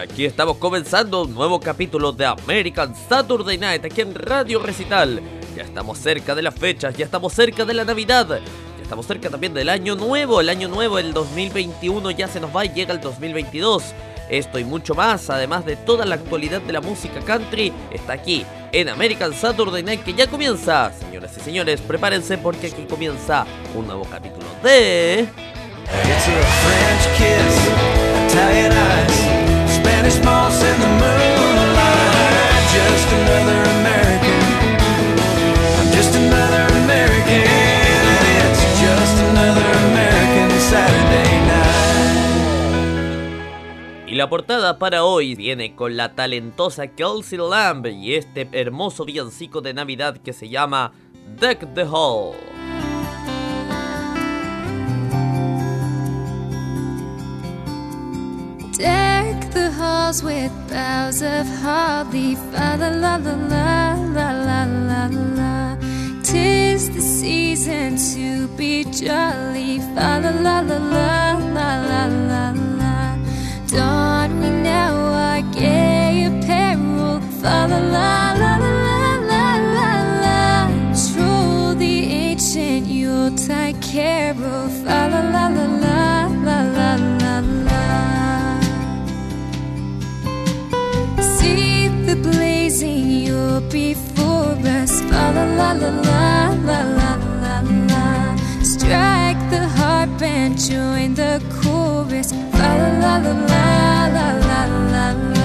aquí estamos comenzando un nuevo capítulo de American Saturday Night aquí en Radio Recital. Ya estamos cerca de las fechas, ya estamos cerca de la Navidad, ya estamos cerca también del año nuevo. El año nuevo, el 2021 ya se nos va y llega el 2022. Esto y mucho más, además de toda la actualidad de la música country, está aquí en American Saturday Night que ya comienza. Señoras y señores, prepárense porque aquí comienza un nuevo capítulo de... moss in the moonlight. Just another American. I'm just another American. It's just another American Saturday night. Y la portada para hoy viene con la talentosa Kelsey Lamb y este hermoso villancico de Navidad que se llama Deck the Hall. Deck the halls with boughs of holly. Fa la la la la la la la la. Tis the season to be jolly. Fa la la la la la la la la. Don we now our gay apparel. Fa la la la la la la la. Troll the ancient Yuletide carol. Fa la la la la la the blazing Yule before us. La la la la la la la la la. Strike the harp and join the chorus. La la la la la la la la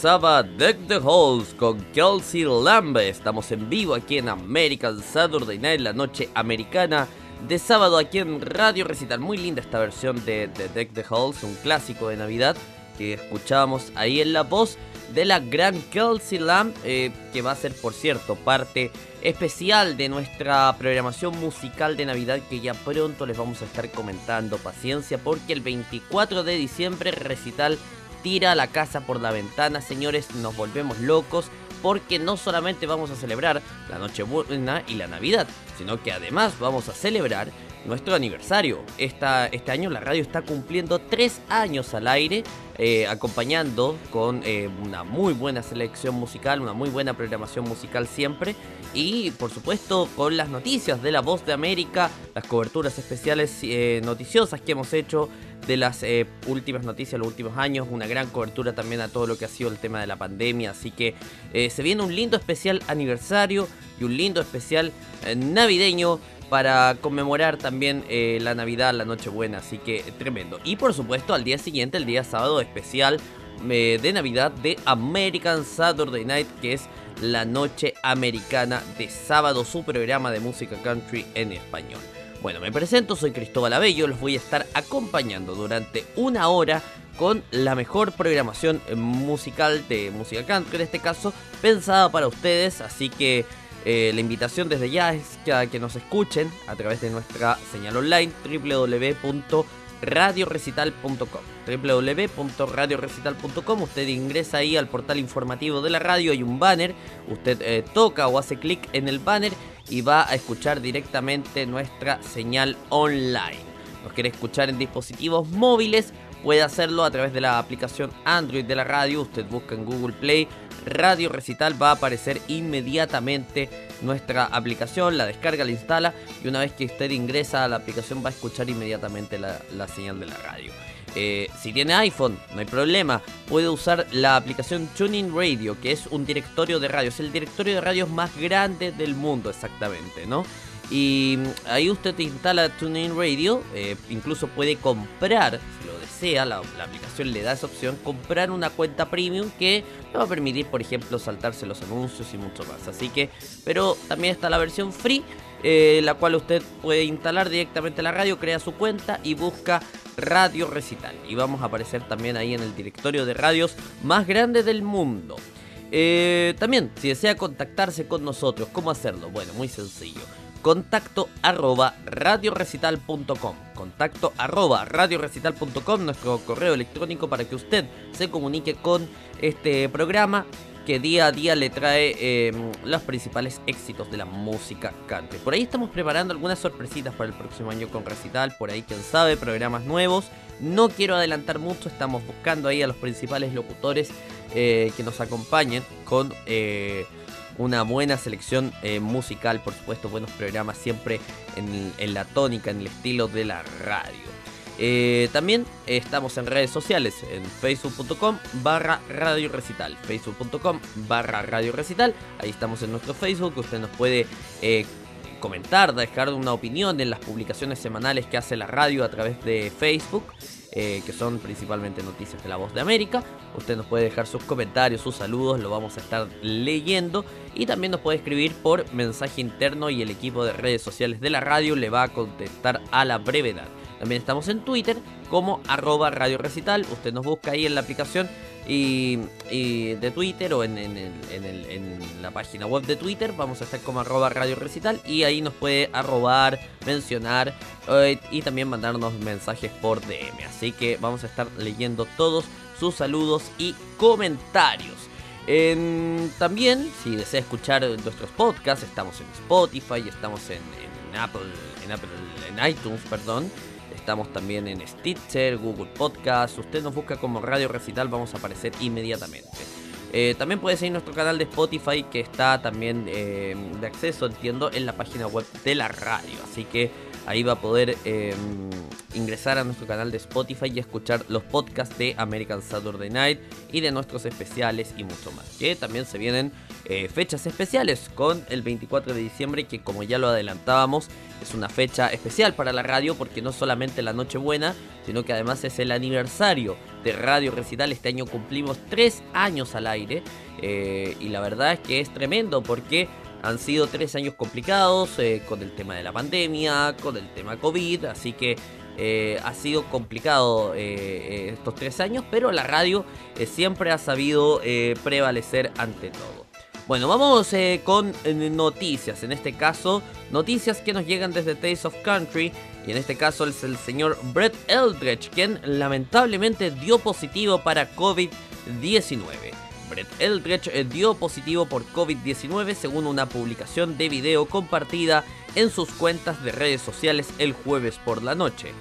pasaba Deck the Halls con Kelsey Lamb. Estamos en vivo aquí en American Saturday Night, la noche americana de sábado aquí en Radio Recital. Muy linda esta versión de, de Deck the Halls, un clásico de Navidad que escuchábamos ahí en la voz de la gran Kelsey Lamb, eh, que va a ser, por cierto, parte especial de nuestra programación musical de Navidad que ya pronto les vamos a estar comentando. Paciencia, porque el 24 de diciembre recital tira la casa por la ventana, señores, nos volvemos locos porque no solamente vamos a celebrar la Nochebuena y la Navidad, sino que además vamos a celebrar nuestro aniversario. Esta, este año la radio está cumpliendo tres años al aire, eh, acompañando con eh, una muy buena selección musical, una muy buena programación musical siempre, y por supuesto con las noticias de La Voz de América, las coberturas especiales eh, noticiosas que hemos hecho de las últimas noticias, los últimos años, una gran cobertura también a todo lo que ha sido el tema de la pandemia, así que se viene un lindo especial aniversario y un lindo especial navideño para conmemorar también eh, la Navidad, la Nochebuena, así que tremendo. Y por supuesto al día siguiente, el día sábado especial eh, de Navidad de American Saturday Night, que es la noche americana de sábado, su programa de música country en español. Bueno, me presento, soy Cristóbal Abello, los voy a estar acompañando durante una hora con la mejor programación eh, musical de música country, en este caso pensada para ustedes, así que eh, la invitación desde ya es que, a que nos escuchen a través de nuestra señal online www.radiorecital.com www.radiorecital.com Usted ingresa ahí al portal informativo de la radio, hay un banner, usted eh, toca o hace clic en el banner y va a escuchar directamente nuestra señal online. Nos quiere escuchar en dispositivos móviles, puede hacerlo a través de la aplicación Android de la radio. Usted busca en Google Play Radio Recital, va a aparecer inmediatamente nuestra aplicación, la descarga, la instala y una vez que usted ingresa a la aplicación va a escuchar inmediatamente la, señal de la radio. Eh, si tiene iPhone, no hay problema, puede usar la aplicación Tuning Radio, que es un directorio de radios, el directorio de radios más grande del mundo exactamente, ¿no? Y ahí usted instala TuneIn Radio, eh, incluso puede comprar, desea, la, aplicación le da esa opción, comprar una cuenta premium que le va a permitir, por ejemplo, saltarse los anuncios y mucho más. Así que, pero también está la versión free, eh, la cual usted puede instalar directamente la radio, crea su cuenta y busca Radio Recital. Y vamos a aparecer también ahí en el directorio de radios más grande del mundo. Eh, también, si desea contactarse con nosotros, ¿cómo hacerlo? Bueno, muy sencillo contacto arroba radiorecital.com. Contacto arroba radiorecital.com, nuestro correo electrónico para que usted se comunique con este programa que día a día le trae eh, los principales éxitos de la música country. Por ahí estamos preparando algunas sorpresitas para el próximo año con Recital, por ahí quién sabe, programas nuevos. No quiero adelantar mucho, estamos buscando ahí a los principales locutores eh, que nos acompañen con... Eh, una buena selección eh, musical, por supuesto, buenos programas siempre en, la tónica, en el estilo de la radio. Eh, también estamos en redes sociales, en facebook.com barra radio recital, facebook.com barra radio recital, ahí estamos en nuestro Facebook, usted nos puede eh, comentar, dejar una opinión en las publicaciones semanales que hace la radio a través de Facebook. Eh, que son principalmente noticias de la voz de América. Usted nos puede dejar sus comentarios, sus saludos, lo vamos a estar leyendo. Y también nos puede escribir por mensaje interno y el equipo de redes sociales de la radio le va a contestar a la brevedad. También estamos en Twitter como arroba radio recital. Usted nos busca ahí en la aplicación y, de Twitter o en, el, en, la página web de Twitter. Vamos a estar como arroba radio recital y ahí nos puede arrobar, mencionar eh, y también mandarnos mensajes por DM. Así que vamos a estar leyendo todos sus saludos y comentarios. En, también, si desea escuchar nuestros podcasts, estamos en Spotify, estamos en Apple, en Apple, en iTunes, perdón. Estamos también en Stitcher, Google Podcast. Usted nos busca como Radio Recital, vamos a aparecer inmediatamente. Eh, también puede seguir nuestro canal de Spotify que está también eh, de acceso, entiendo, en la página web de la radio. Así que ahí va a poder eh, ingresar a nuestro canal de Spotify y escuchar los podcasts de American Saturday Night y de nuestros especiales y mucho más. Que también se vienen eh, fechas especiales con el 24 de diciembre que como ya lo adelantábamos es una fecha especial para la radio porque no solamente la Nochebuena, sino que además es el aniversario de Radio Recital. Este año cumplimos tres años al aire eh, y la verdad es que es tremendo porque han sido tres años complicados eh, con el tema de la pandemia, con el tema COVID, así que ha sido complicado estos tres años, pero la radio siempre ha sabido prevalecer ante todo. Bueno, vamos con noticias, en este caso noticias que nos llegan desde Taste of Country y en este caso es el señor Brett Eldredge, quien lamentablemente dio positivo para COVID-19. Brett Eldredge dio positivo por COVID-19 según una publicación de video compartida en sus cuentas de redes sociales el jueves por la noche.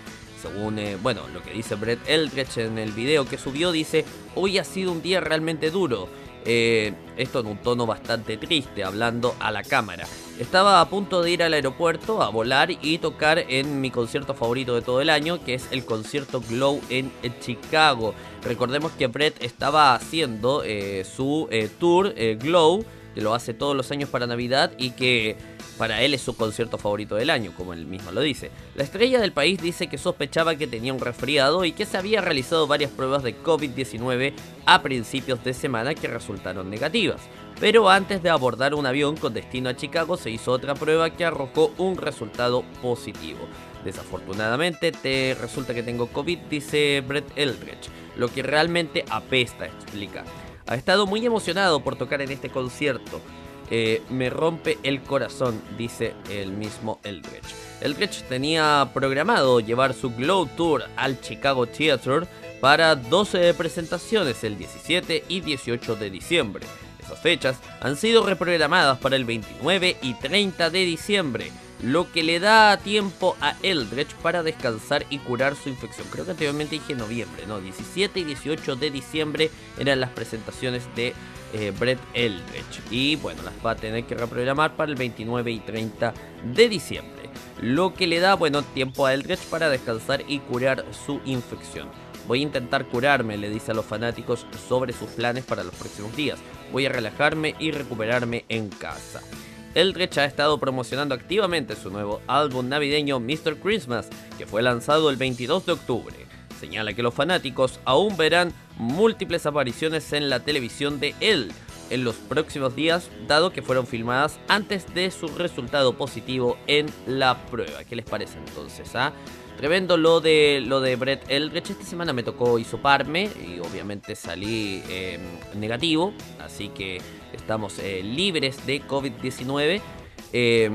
Según, eh, bueno, lo que dice Brett Eldredge en el video que subió, dice, hoy ha sido un día realmente duro. Eh, esto en un tono bastante triste, hablando a la cámara. Estaba a punto de ir al aeropuerto a volar y tocar en mi concierto favorito de todo el año, que es el concierto Glow en Chicago. Recordemos que Brett estaba haciendo eh, su eh, tour eh, Glow, que lo hace todos los años para Navidad y que para él es su concierto favorito del año, como él mismo lo dice. La estrella del país dice que sospechaba que tenía un resfriado y que se había realizado varias pruebas de COVID-19 a principios de semana que resultaron negativas. Pero antes de abordar un avión con destino a Chicago se hizo otra prueba que arrojó un resultado positivo. Desafortunadamente te resulta que tengo COVID, dice Brett Eldredge, lo que realmente apesta, explica. Ha estado muy emocionado por tocar en este concierto. Eh, me rompe el corazón, dice el mismo Eldredge. Eldredge tenía programado llevar su Glow Tour al Chicago Theatre para 12 presentaciones el 17 y 18 de diciembre. Esas fechas han sido reprogramadas para el 29 y 30 de diciembre, lo que le da tiempo a Eldritch para descansar y curar su infección. Creo que anteriormente dije noviembre, no, 17 y 18 de diciembre eran las presentaciones de eh, Brett Eldritch. Y bueno, las va a tener que reprogramar para el 29 y 30 de diciembre. Lo que le da, bueno, tiempo a Eldritch para descansar y curar su infección. Voy a intentar curarme, le dice a los fanáticos sobre sus planes para los próximos días. Voy a relajarme y recuperarme en casa. Eldritch ha estado promocionando activamente su nuevo álbum navideño Mr. Christmas, que fue lanzado el 22 de octubre. Señala que los fanáticos aún verán múltiples apariciones en la televisión de él en los próximos días, dado que fueron filmadas antes de su resultado positivo en la prueba. ¿Qué les parece entonces? Ah? Tremendo lo de lo de Brett Eldritch. Esta semana me tocó hisoparme y obviamente salí eh, negativo. Así que estamos eh, libres de COVID-19. Eh,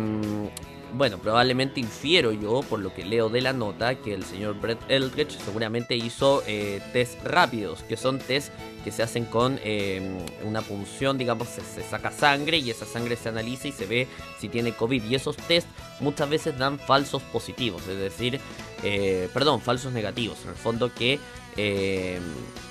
bueno, probablemente infiero yo, por lo que leo de la nota, que el señor Brett Eldridge seguramente hizo eh, test rápidos, que son test que se hacen con eh, una punción, digamos, se, saca sangre y esa sangre se analiza y se ve si tiene COVID. Y esos test muchas veces dan falsos positivos, es decir, eh, perdón, falsos negativos, en el fondo que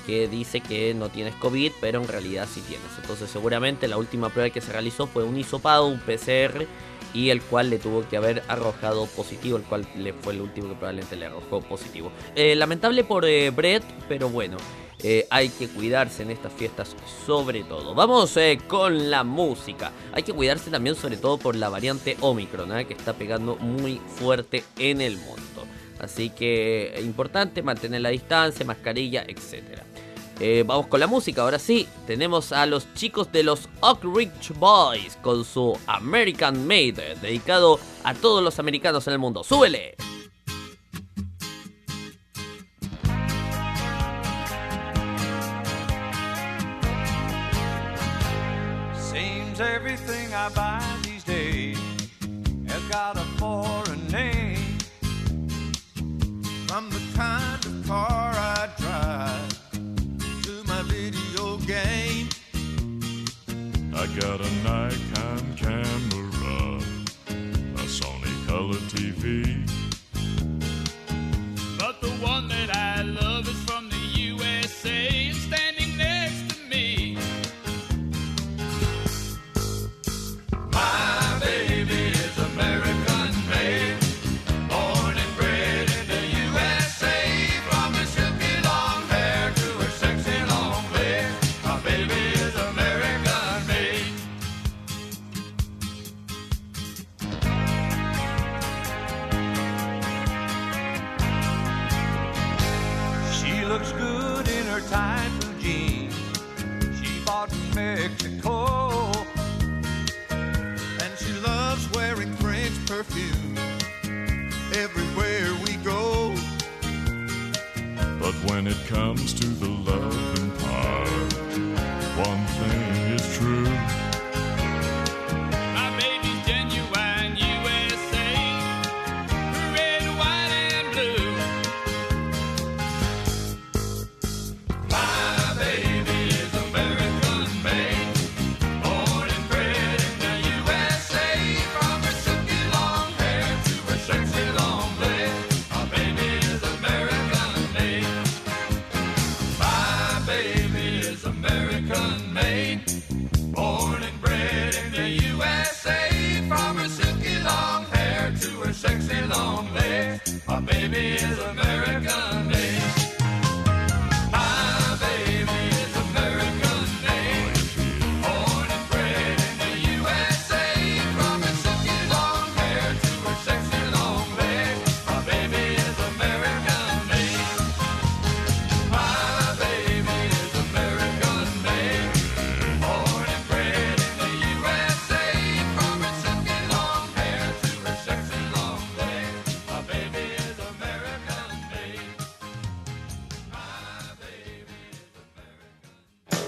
que dice que no tienes COVID, pero en realidad sí tienes. Entonces seguramente la última prueba que se realizó fue un hisopado, un PCR, y el cual le tuvo que haber arrojado positivo, el cual le fue el último que probablemente le arrojó positivo. Eh, lamentable por eh, Brett, pero bueno. Eh, hay que cuidarse en estas fiestas sobre todo. Vamos con la música. Hay que cuidarse también sobre todo por la variante Omicron, que está pegando muy fuerte en el mundo. Así que importante mantener la distancia, mascarilla, etcétera. Eh, vamos con la música, ahora sí, tenemos a los chicos de los Oak Ridge Boys con su American Made, dedicado a todos los americanos en el mundo. ¡Súbele! Seems everything I buy these days has got a foreign name. From the kind of car I drive I got a Nikon camera, a Sony color TV.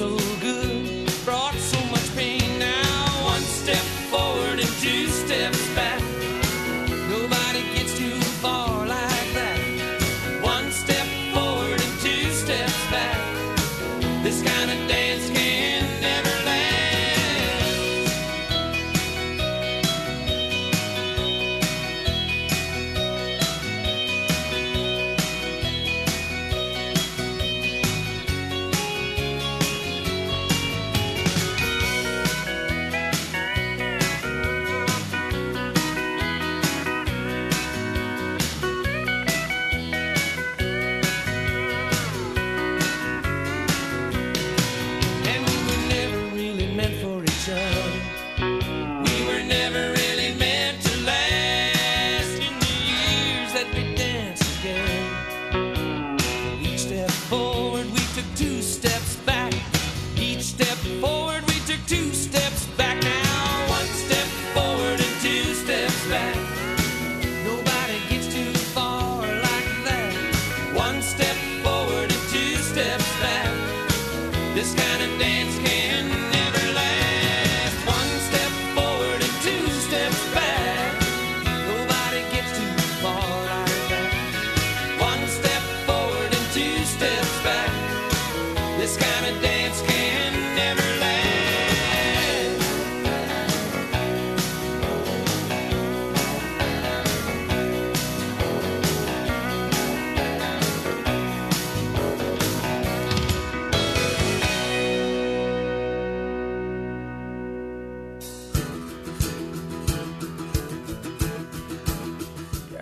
So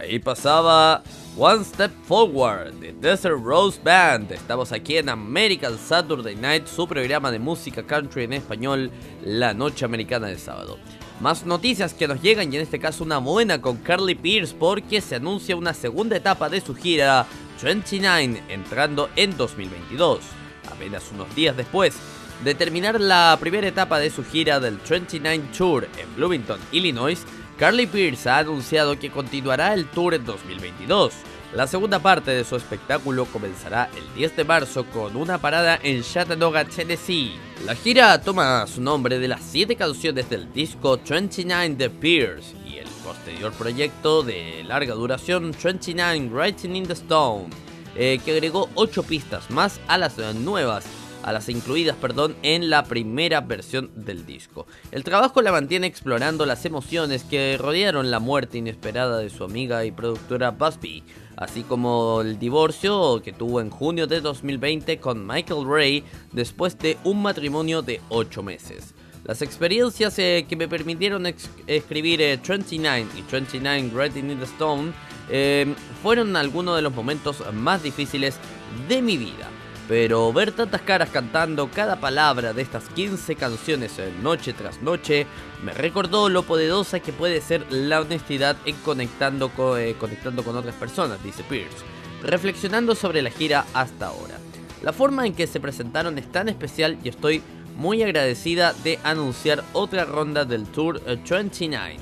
ahí pasaba One Step Forward de Desert Rose Band. Estamos aquí en American Saturday Night, su programa de música country en español, la noche americana de sábado. Más noticias que nos llegan y en este caso una buena con Carly Pierce porque se anuncia una segunda etapa de su gira 29 entrando en 2022. Apenas unos días después de terminar la primera etapa de su gira del 29 Tour en Bloomington, Illinois, Carly Pierce ha anunciado que continuará el tour en 2022. La segunda parte de su espectáculo comenzará el 10 de marzo con una parada en Chattanooga, Tennessee. La gira toma su nombre de las 7 canciones del disco 29 de Pierce y el posterior proyecto de larga duración 29 Writing in the Stone, eh, que agregó 8 pistas más a las nuevas a las incluidas, perdón, en la primera versión del disco. El trabajo la mantiene explorando las emociones que rodearon la muerte inesperada de su amiga y productora Busby, así como el divorcio que tuvo en junio de 2020 con Michael Ray después de un matrimonio de 8 meses. Las experiencias eh, que me permitieron escribir eh, 29 y 29 Writing in the Stone eh, fueron algunos de los momentos más difíciles de mi vida. Pero ver tantas caras cantando cada palabra de estas 15 canciones noche tras noche me recordó lo poderosa que puede ser la honestidad en conectando, co- eh, conectando con otras personas, dice Pierce, reflexionando sobre la gira hasta ahora. La forma en que se presentaron es tan especial y estoy muy agradecida de anunciar otra ronda del Tour eh, 29.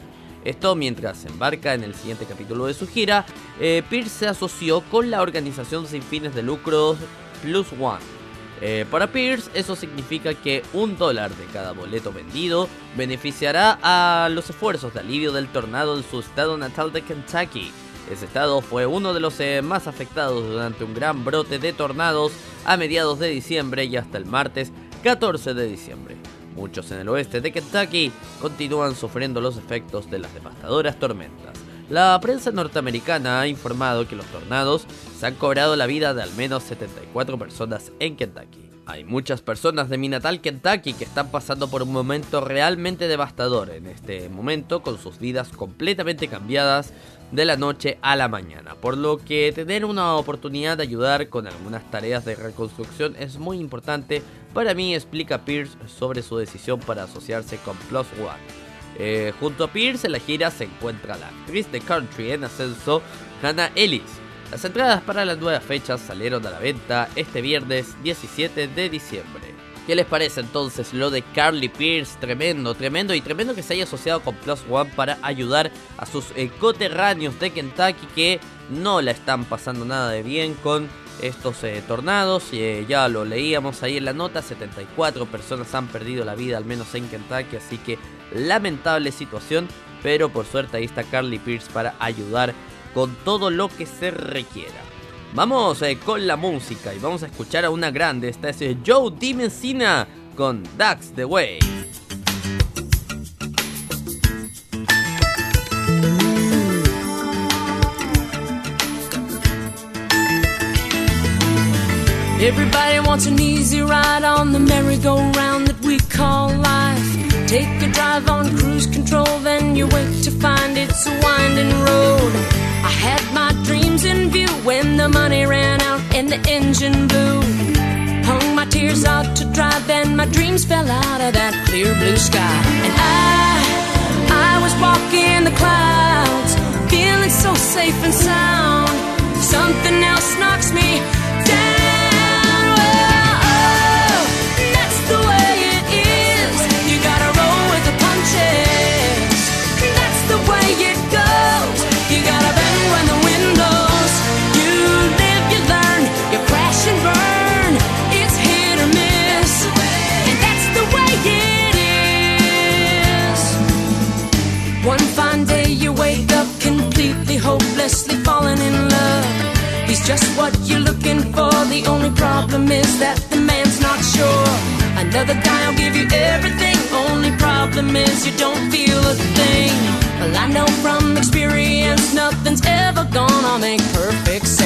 Esto mientras embarca en el siguiente capítulo de su gira, eh, Pierce se asoció con la organización sin fines de lucro Plus One. Eh, para Pierce eso significa que un dólar de cada boleto vendido beneficiará a los esfuerzos de alivio del tornado en su estado natal de Kentucky. Ese estado fue uno de los eh, más afectados durante un gran brote de tornados a mediados de diciembre y hasta el martes 14 de diciembre. Muchos en el oeste de Kentucky continúan sufriendo los efectos de las devastadoras tormentas. La prensa norteamericana ha informado que los tornados se han cobrado la vida de al menos 74 personas en Kentucky. Hay muchas personas de mi natal Kentucky que están pasando por un momento realmente devastador en este momento con sus vidas completamente cambiadas de la noche a la mañana, por lo que tener una oportunidad de ayudar con algunas tareas de reconstrucción es muy importante. Para mí explica Pierce sobre su decisión para asociarse con Plus One. Eh, junto a Pierce en la gira se encuentra la actriz de country en ascenso Hannah Ellis. Las entradas para las nuevas fechas salieron a la venta este viernes 17 de diciembre. ¿Qué les parece entonces lo de Carly Pierce? Tremendo, tremendo y tremendo que se haya asociado con Plus One para ayudar a sus eh, coterráneos de Kentucky que no la están pasando nada de bien con estos eh, tornados. Eh, ya lo leíamos ahí en la nota, 74 personas han perdido la vida al menos en Kentucky, así que lamentable situación, pero por suerte ahí está Carly Pierce para ayudar con todo lo que se requiera. Vamos eh, con la música y vamos a escuchar a una grande. Esta es Joe Dimensina con That's the Way. Everybody wants an easy ride on the merry-go-round that we call life. Take a drive on cruise control, then you wait to find it's a winding road. I had my dreams in view when the money ran out and the engine blew. Hung my tears out to dry, then my dreams fell out of that clear blue sky. And I, I was walking the clouds, feeling so safe and sound. Something else knocks me just what you're looking for. The only problem is that the man's not sure. Another guy will give you everything. Only problem is you don't feel a thing. Well, I know from experience nothing's ever gonna make perfect sense.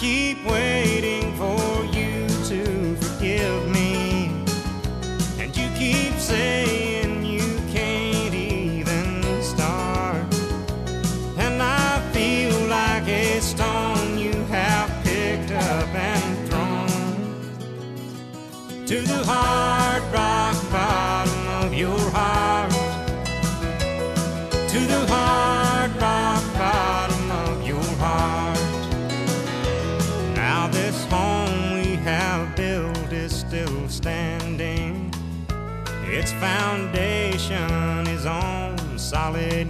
Keep waiting for you to forgive me. And you keep saying you can't even start. And I feel like a stone you have picked up and thrown to the hard foundation is on solid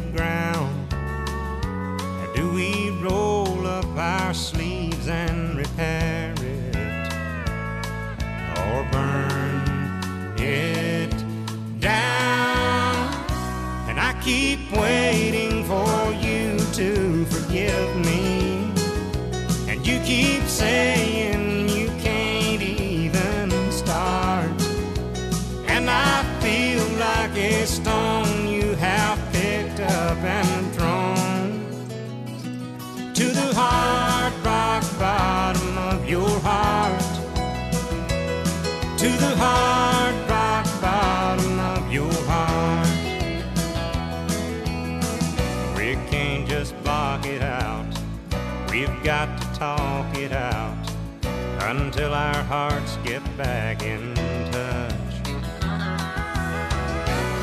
until our hearts get back in touch.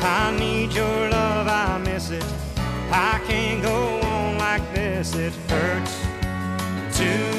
I need your love, I miss it. I can't go on like this, it hurts too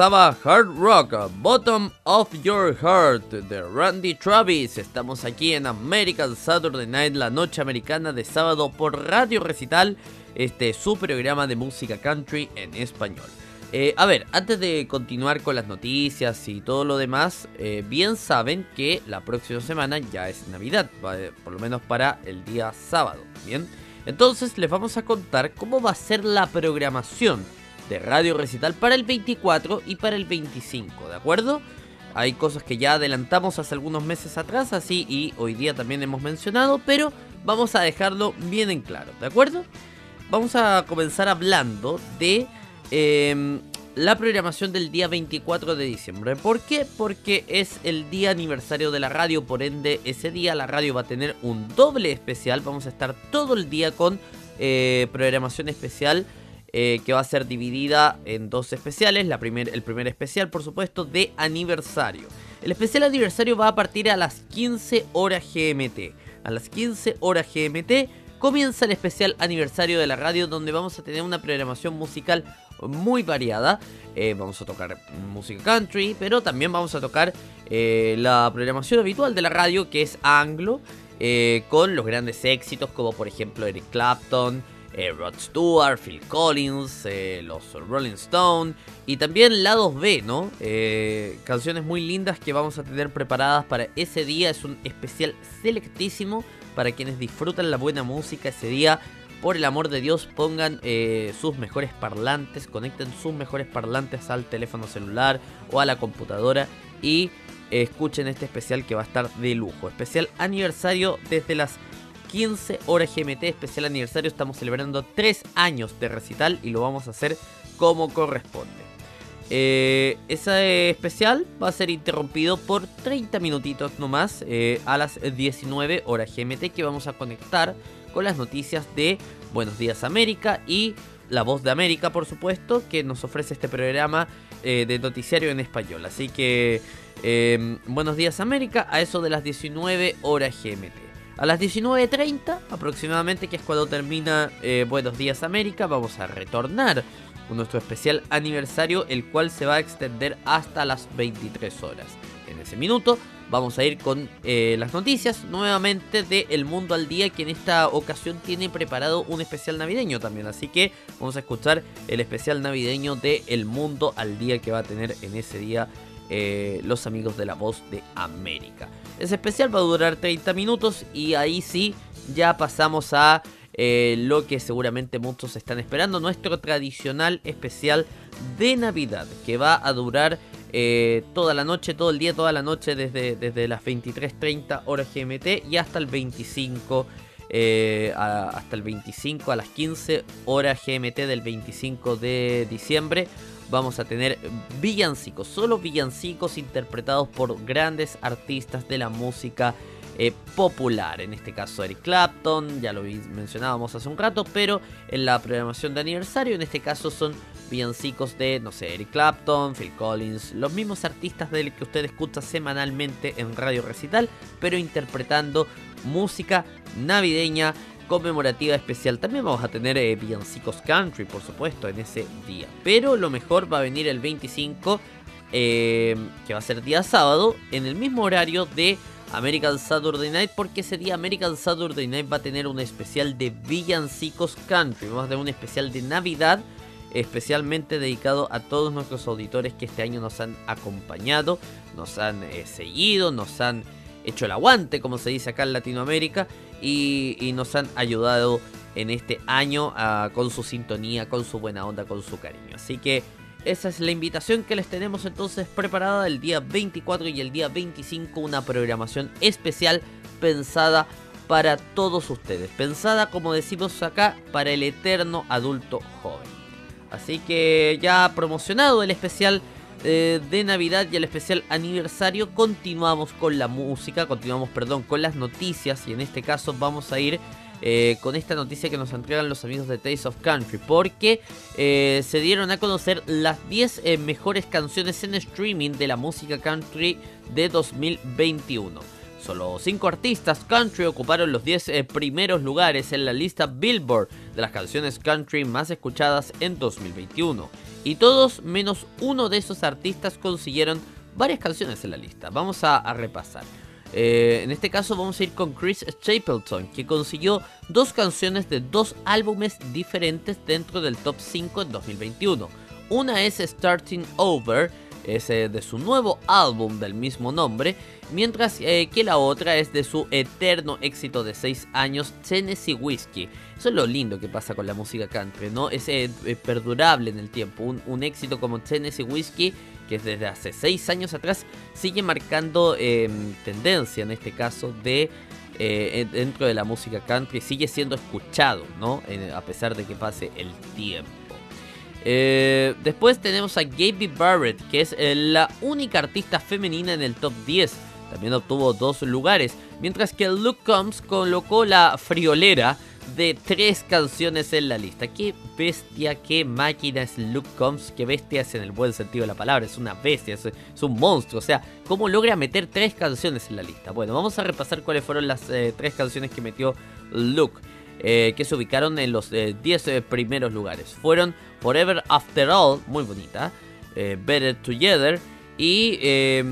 Hard Rock, Bottom of Your Heart de Randy Travis. Estamos aquí en American Saturday Night, la noche americana de sábado por Radio Recital. Este es su programa de música country en español. Eh, a ver, antes de continuar con las noticias y todo lo demás, eh, bien saben que la próxima semana ya es Navidad, eh, por lo menos para el día sábado. Bien, entonces les vamos a contar cómo va a ser la programación de Radio Recital para el 24 y para el 25, ¿de acuerdo? Hay cosas que ya adelantamos hace algunos meses atrás, así y hoy día también hemos mencionado, pero vamos a dejarlo bien en claro, ¿de acuerdo? Vamos a comenzar hablando de eh, la programación del día 24 de diciembre. ¿Por qué? Porque es el día aniversario de la radio, por ende ese día la radio va a tener un doble especial. Vamos a estar todo el día con eh, programación especial eh, que va a ser dividida en dos especiales. La primer, el primer especial, por supuesto, de aniversario. El especial aniversario va a partir a las 15 horas GMT. A las 15 horas GMT comienza el especial aniversario de la radio donde vamos a tener una programación musical muy variada. Eh, vamos a tocar música country, pero también vamos a tocar eh, la programación habitual de la radio que es anglo, con los grandes éxitos como por ejemplo Eric Clapton, eh, Rod Stewart, Phil Collins, eh, los Rolling Stone y también lados B, ¿no? Eh, canciones muy lindas que vamos a tener preparadas para ese día. Es un especial selectísimo para quienes disfrutan la buena música ese día. Por el amor de Dios, pongan sus mejores parlantes, conecten sus mejores parlantes al teléfono celular o a la computadora y escuchen este especial que va a estar de lujo. Especial aniversario desde las 15 horas GMT, especial aniversario. Estamos celebrando 3 años de recital y lo vamos a hacer como corresponde. Eh, ese especial va a ser interrumpido por 30 minutitos nomás eh, a las 19 horas GMT que vamos a conectar con las noticias de Buenos Días América y La Voz de América, por supuesto, que nos ofrece este programa eh, de noticiario en español. Así que eh, Buenos Días América a eso de las 19 horas GMT. A las 19.30 aproximadamente, que es cuando termina eh, Buenos Días América, vamos a retornar con nuestro especial aniversario, el cual se va a extender hasta las 23 horas. En ese minuto vamos a ir con eh, las noticias nuevamente de El Mundo al Día, que en esta ocasión tiene preparado un especial navideño también. Así que vamos a escuchar el especial navideño de El Mundo al Día que va a tener en ese día eh, los amigos de la voz de América. Ese especial va a durar 30 minutos y ahí sí ya pasamos a eh, lo que seguramente muchos están esperando, nuestro tradicional especial de Navidad que va a durar eh, toda la noche, todo el día, toda la noche desde, desde las 23.30 horas GMT y hasta el 25 eh, hasta el 25 a las 15 horas GMT del 25 de diciembre vamos a tener villancicos, solo villancicos interpretados por grandes artistas de la música eh, popular. En este caso Eric Clapton, ya lo mencionábamos hace un rato, pero en la programación de aniversario, en este caso son villancicos de, no sé, Eric Clapton, Phil Collins, los mismos artistas del que usted escucha semanalmente en Radio Recital, pero interpretando música navideña conmemorativa especial. También vamos a tener eh, villancicos country, por supuesto, en ese día. Pero lo mejor va a venir el 25, eh, que va a ser día sábado, en el mismo horario de American Saturday Night, porque ese día American Saturday Night va a tener un especial de villancicos country. A tener un especial de Navidad especialmente dedicado a todos nuestros auditores que este año nos han acompañado, nos han eh, seguido, nos han hecho el aguante, como se dice acá en Latinoamérica, y, nos han ayudado en este año ah, con su sintonía, con su buena onda, con su cariño. Así que esa es la invitación que les tenemos entonces preparada el día 24 y el día 25, una programación especial pensada para todos ustedes, pensada como decimos acá para el eterno adulto joven. Así que ya promocionado el especial eh, de Navidad y el especial aniversario, continuamos con la música, continuamos, perdón, con las noticias y en este caso vamos a ir eh, con esta noticia que nos entregan los amigos de Taste of Country, porque eh, se dieron a conocer las 10 eh, mejores canciones en streaming de la música country de 2021. Solo 5 artistas country ocuparon los 10 eh, primeros lugares en la lista Billboard de las canciones country más escuchadas en 2021. Y todos menos uno de esos artistas consiguieron varias canciones en la lista. Vamos a, repasar. Eh, en este caso vamos a ir con Chris Stapleton, que consiguió dos canciones de dos álbumes diferentes dentro del top 5 en 2021. Una es Starting Over, es de su nuevo álbum del mismo nombre, mientras eh, que la otra es de su eterno éxito de 6 años, Tennessee Whiskey. Eso es lo lindo que pasa con la música country, ¿no? Es eh, eh, perdurable en el tiempo. Un, éxito como Tennessee Whiskey, que desde hace 6 años atrás sigue marcando eh, tendencia en este caso de eh, dentro de la música country, sigue siendo escuchado, ¿no? A pesar de que pase el tiempo. Después tenemos a Gaby Barrett, que es la única artista femenina en el top 10. También obtuvo dos lugares, mientras que Luke Combs colocó la friolera de tres canciones en la lista. Qué bestia, qué máquina es Luke Combs, qué bestia es en el buen sentido de la palabra, es una bestia, es, un monstruo. O sea, ¿cómo logra meter tres canciones en la lista? Bueno, vamos a repasar cuáles fueron las eh, tres canciones que metió Luke eh, que se ubicaron en los 10 eh, primeros lugares. Fueron Forever After All, muy bonita, Better Together y eh,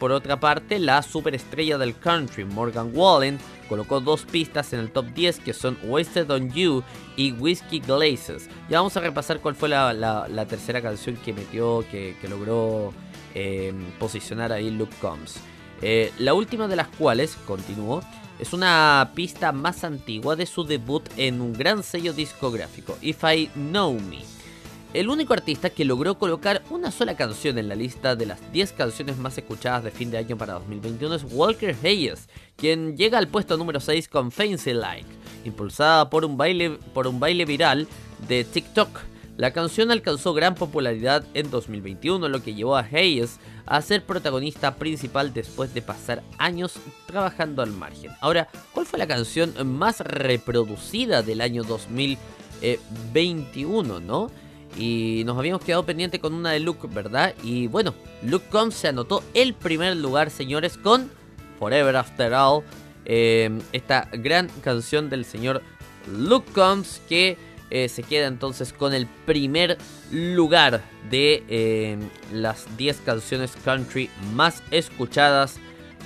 por otra parte la superestrella del country, Morgan Wallen, colocó dos pistas en el top 10 que son Wasted on You y Whiskey Glazes. Ya vamos a repasar cuál fue la, tercera canción que metió, que, logró eh, posicionar ahí Luke Combs. Eh, la última de las cuales, continuó, es una pista más antigua de su debut en un gran sello discográfico, If I Know Me. El único artista que logró colocar una sola canción en la lista de las 10 canciones más escuchadas de fin de año para 2021 es Walker Hayes, quien llega al puesto número 6 con Fancy Like, impulsada por un baile, por un baile viral de TikTok. La canción alcanzó gran popularidad en 2021, lo que llevó a Hayes a ser protagonista principal después de pasar años trabajando al margen. Ahora, ¿cuál fue la canción más reproducida del año 2021, no? Y nos habíamos quedado pendiente con una de Luke, ¿verdad? Y bueno, Luke Combs se anotó el primer lugar, señores, con Forever After All. eh, esta gran canción del señor Luke Combs que eh, se queda entonces con el primer lugar de eh, las 10 canciones country más escuchadas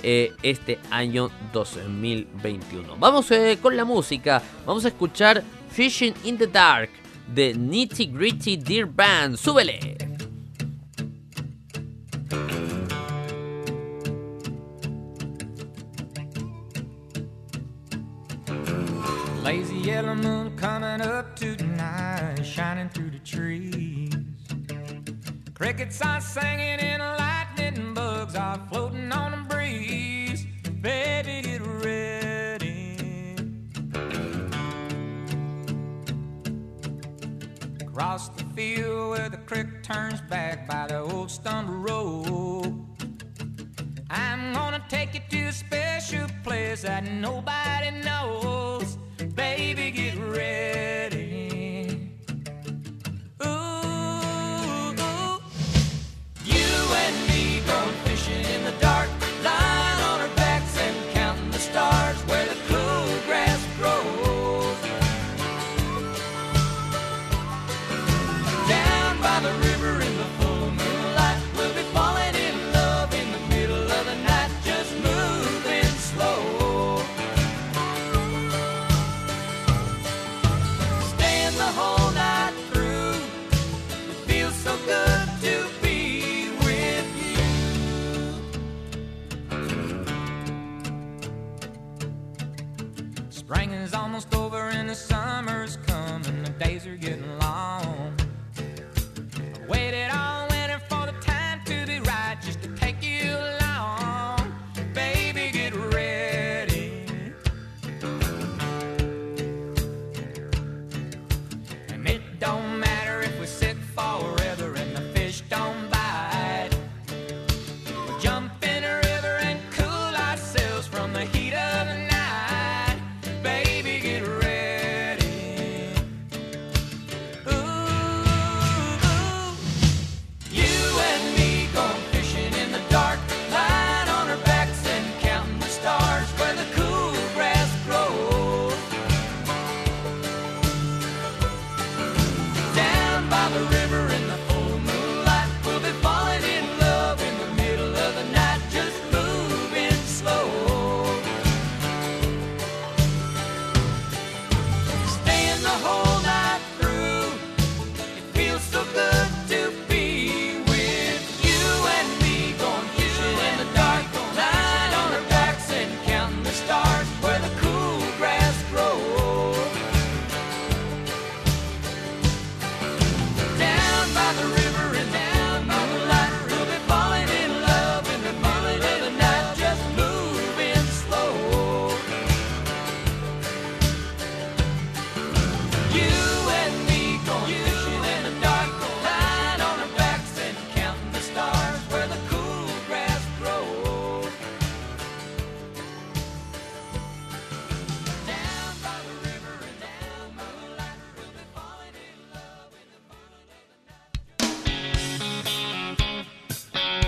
eh, este año 2021. Vamos eh, con la música. Vamos a escuchar Fishing in the Dark de Nitty Gritty Deer Band. ¡Súbele! Lazy yellow moon coming up tonight, shining through the trees. Crickets are singing and lightning bugs are floating field where the creek turns back by the old stone road. I'm gonna take you to a special place that nobody knows. Baby, get ready. Ooh, ooh. You and me going fishing in the dark, Spring is almost over and the summer's coming. The days are getting long. I waited all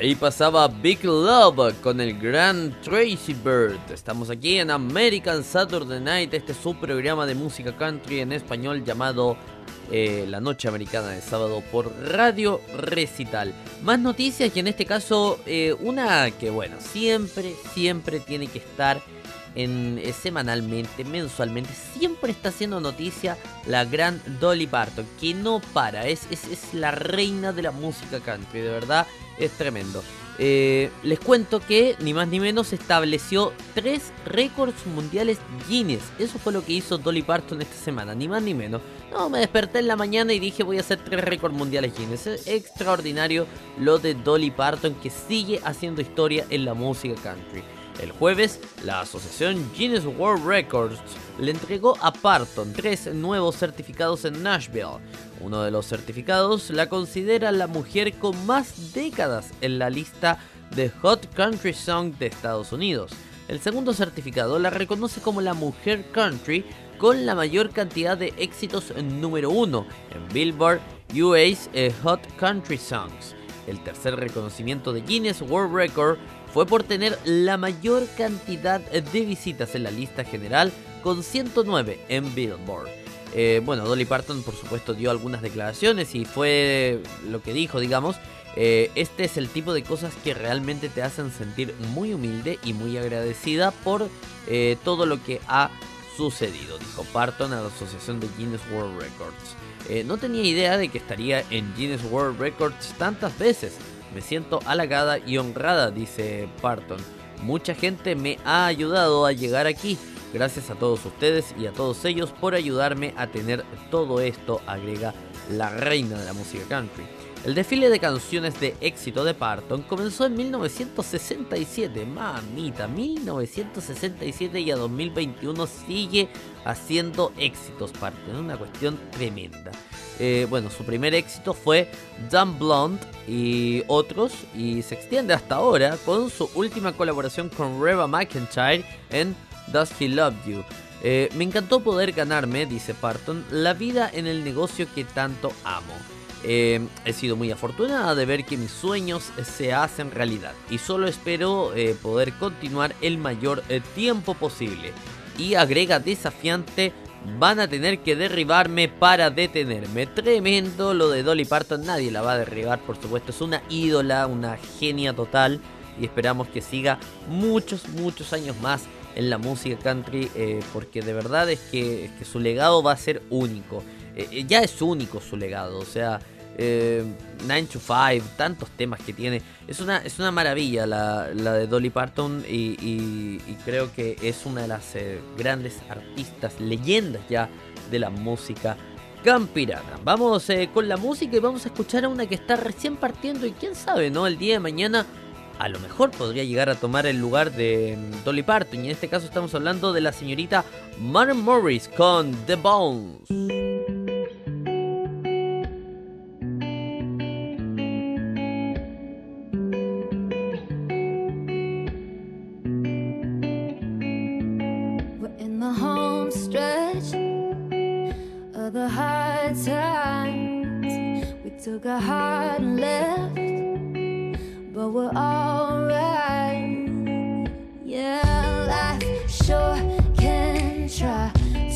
Ahí pasaba Big Love con el gran Tracy Bird. Estamos aquí en American Saturday Night, este es su programa de música country en español llamado eh, La Noche Americana de Sábado por Radio Recital. Más noticias y en este caso eh, una que bueno, siempre, siempre tiene que estar en, eh, semanalmente, mensualmente, siempre está haciendo noticia la gran Dolly Parton, que no para, es, es, es la reina de la música country, de verdad es tremendo. Eh, les cuento que ni más ni menos estableció tres récords mundiales Guinness. Eso fue lo que hizo Dolly Parton esta semana, ni más ni menos. No, me desperté en la mañana y dije voy a hacer tres récords mundiales Guinness. Es extraordinario lo de Dolly Parton que sigue haciendo historia en la música country. El jueves, la asociación Guinness World Records le entregó a Parton tres nuevos certificados en Nashville. Uno de los certificados la considera la mujer con más décadas en la lista de Hot Country Song de Estados Unidos. El segundo certificado la reconoce como la mujer country con la mayor cantidad de éxitos número uno en Billboard US eh, Hot Country Songs. El tercer reconocimiento de Guinness World Record fue por tener la mayor cantidad de visitas en la lista general con 109 en Billboard. Eh, bueno, Dolly Parton por supuesto dio algunas declaraciones y fue lo que dijo, digamos. eh, este es el tipo de cosas que realmente te hacen sentir muy humilde y muy agradecida por eh, todo lo que ha sucedido, dijo Parton a la asociación de Guinness World Records. No tenía idea de que estaría en Guinness World Records tantas veces. Me siento halagada y honrada, dice Parton. Mucha gente me ha ayudado a llegar aquí. Gracias a todos ustedes y a todos ellos por ayudarme a tener todo esto, agrega la reina de la música country. El desfile de canciones de éxito de Parton comenzó en 1967, mamita, 1967 y a 2021 sigue haciendo éxitos Parton, es una cuestión tremenda. Eh, bueno, su primer éxito fue Dumb Blonde y otros, y se extiende hasta ahora con su última colaboración con Reba McIntyre en Does He Love You. Eh, me encantó poder ganarme, dice Parton, la vida en el negocio que tanto amo. Eh, he sido muy afortunada de ver que mis sueños se hacen realidad y solo espero poder continuar el mayor tiempo posible. Y agrega desafiante, van a tener que derribarme para detenerme. Tremendo lo de Dolly Parton, nadie la va a derribar, por supuesto, es una ídola, una genia total y esperamos que siga muchos, muchos años más en la música country eh, porque de verdad es que, es que su legado va a ser único. Eh, eh, ya es único su legado, o sea, eh, 9 to 5, tantos temas que tiene. Es una, es una maravilla la, la de Dolly Parton y creo que es una de las eh, grandes artistas, leyendas ya de la música campirana. Vamos eh, con la música y vamos a escuchar a una que está recién partiendo y quién sabe, ¿no? El día de mañana a lo mejor podría llegar a tomar el lugar de mm, Dolly Parton y en este caso estamos hablando de la señorita Maren Morris con The Bones. Times. We took a hard left, but we're alright. Yeah, life sure can try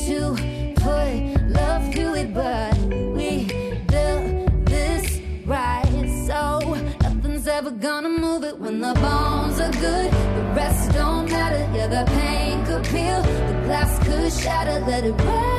to put love through it, but we built this right. So nothing's ever gonna move it when the bones are good. The rest don't matter. Yeah, the pain could peel, the glass could shatter. Let it rain,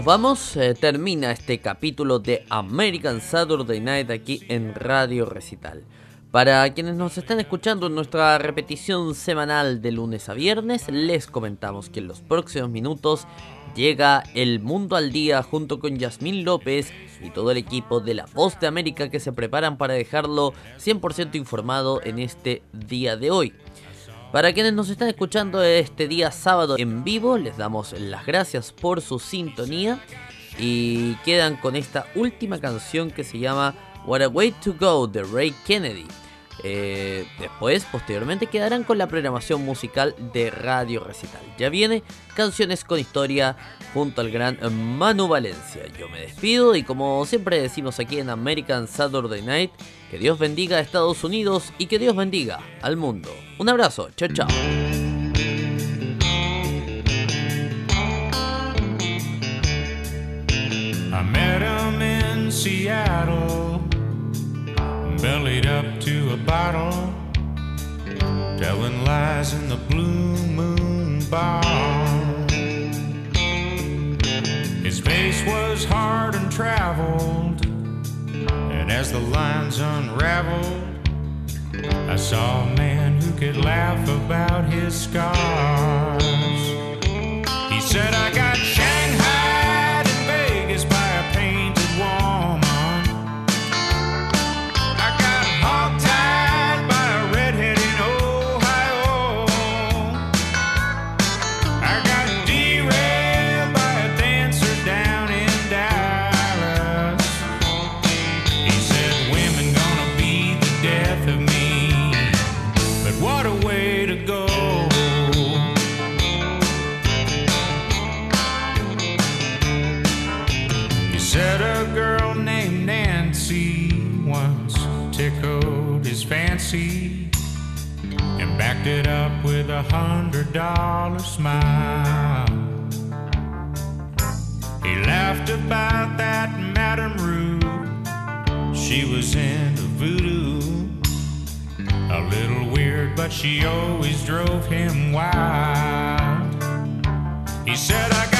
Nos vamos, eh, termina este capítulo de American Saturday Night aquí en Radio Recital. Para quienes nos están escuchando en nuestra repetición semanal de lunes a viernes, les comentamos que en los próximos minutos llega El Mundo al Día junto con Yasmín López y todo el equipo de La Voz de América que se preparan para dejarlo 100% informado en este día de hoy. Para quienes nos están escuchando este día sábado en vivo, les damos las gracias por su sintonía y quedan con esta última canción que se llama What a Way to Go de Ray Kennedy. Eh, después, posteriormente, quedarán con la programación musical de Radio Recital. Ya viene Canciones con Historia junto al gran Manu Valencia. Yo me despido y como siempre decimos aquí en American Saturday Night, que Dios bendiga a Estados Unidos y que Dios bendiga al mundo. Un abrazo, chao chao. Bellied up to a bottle, telling lies in the Blue Moon Bar. His face was hard and traveled, and as the lines unraveled, I saw a man who could laugh about his scars. He said, I got dollar smile. He laughed about that Madame Rue. She was into voodoo. A little weird, but she always drove him wild. He said, I got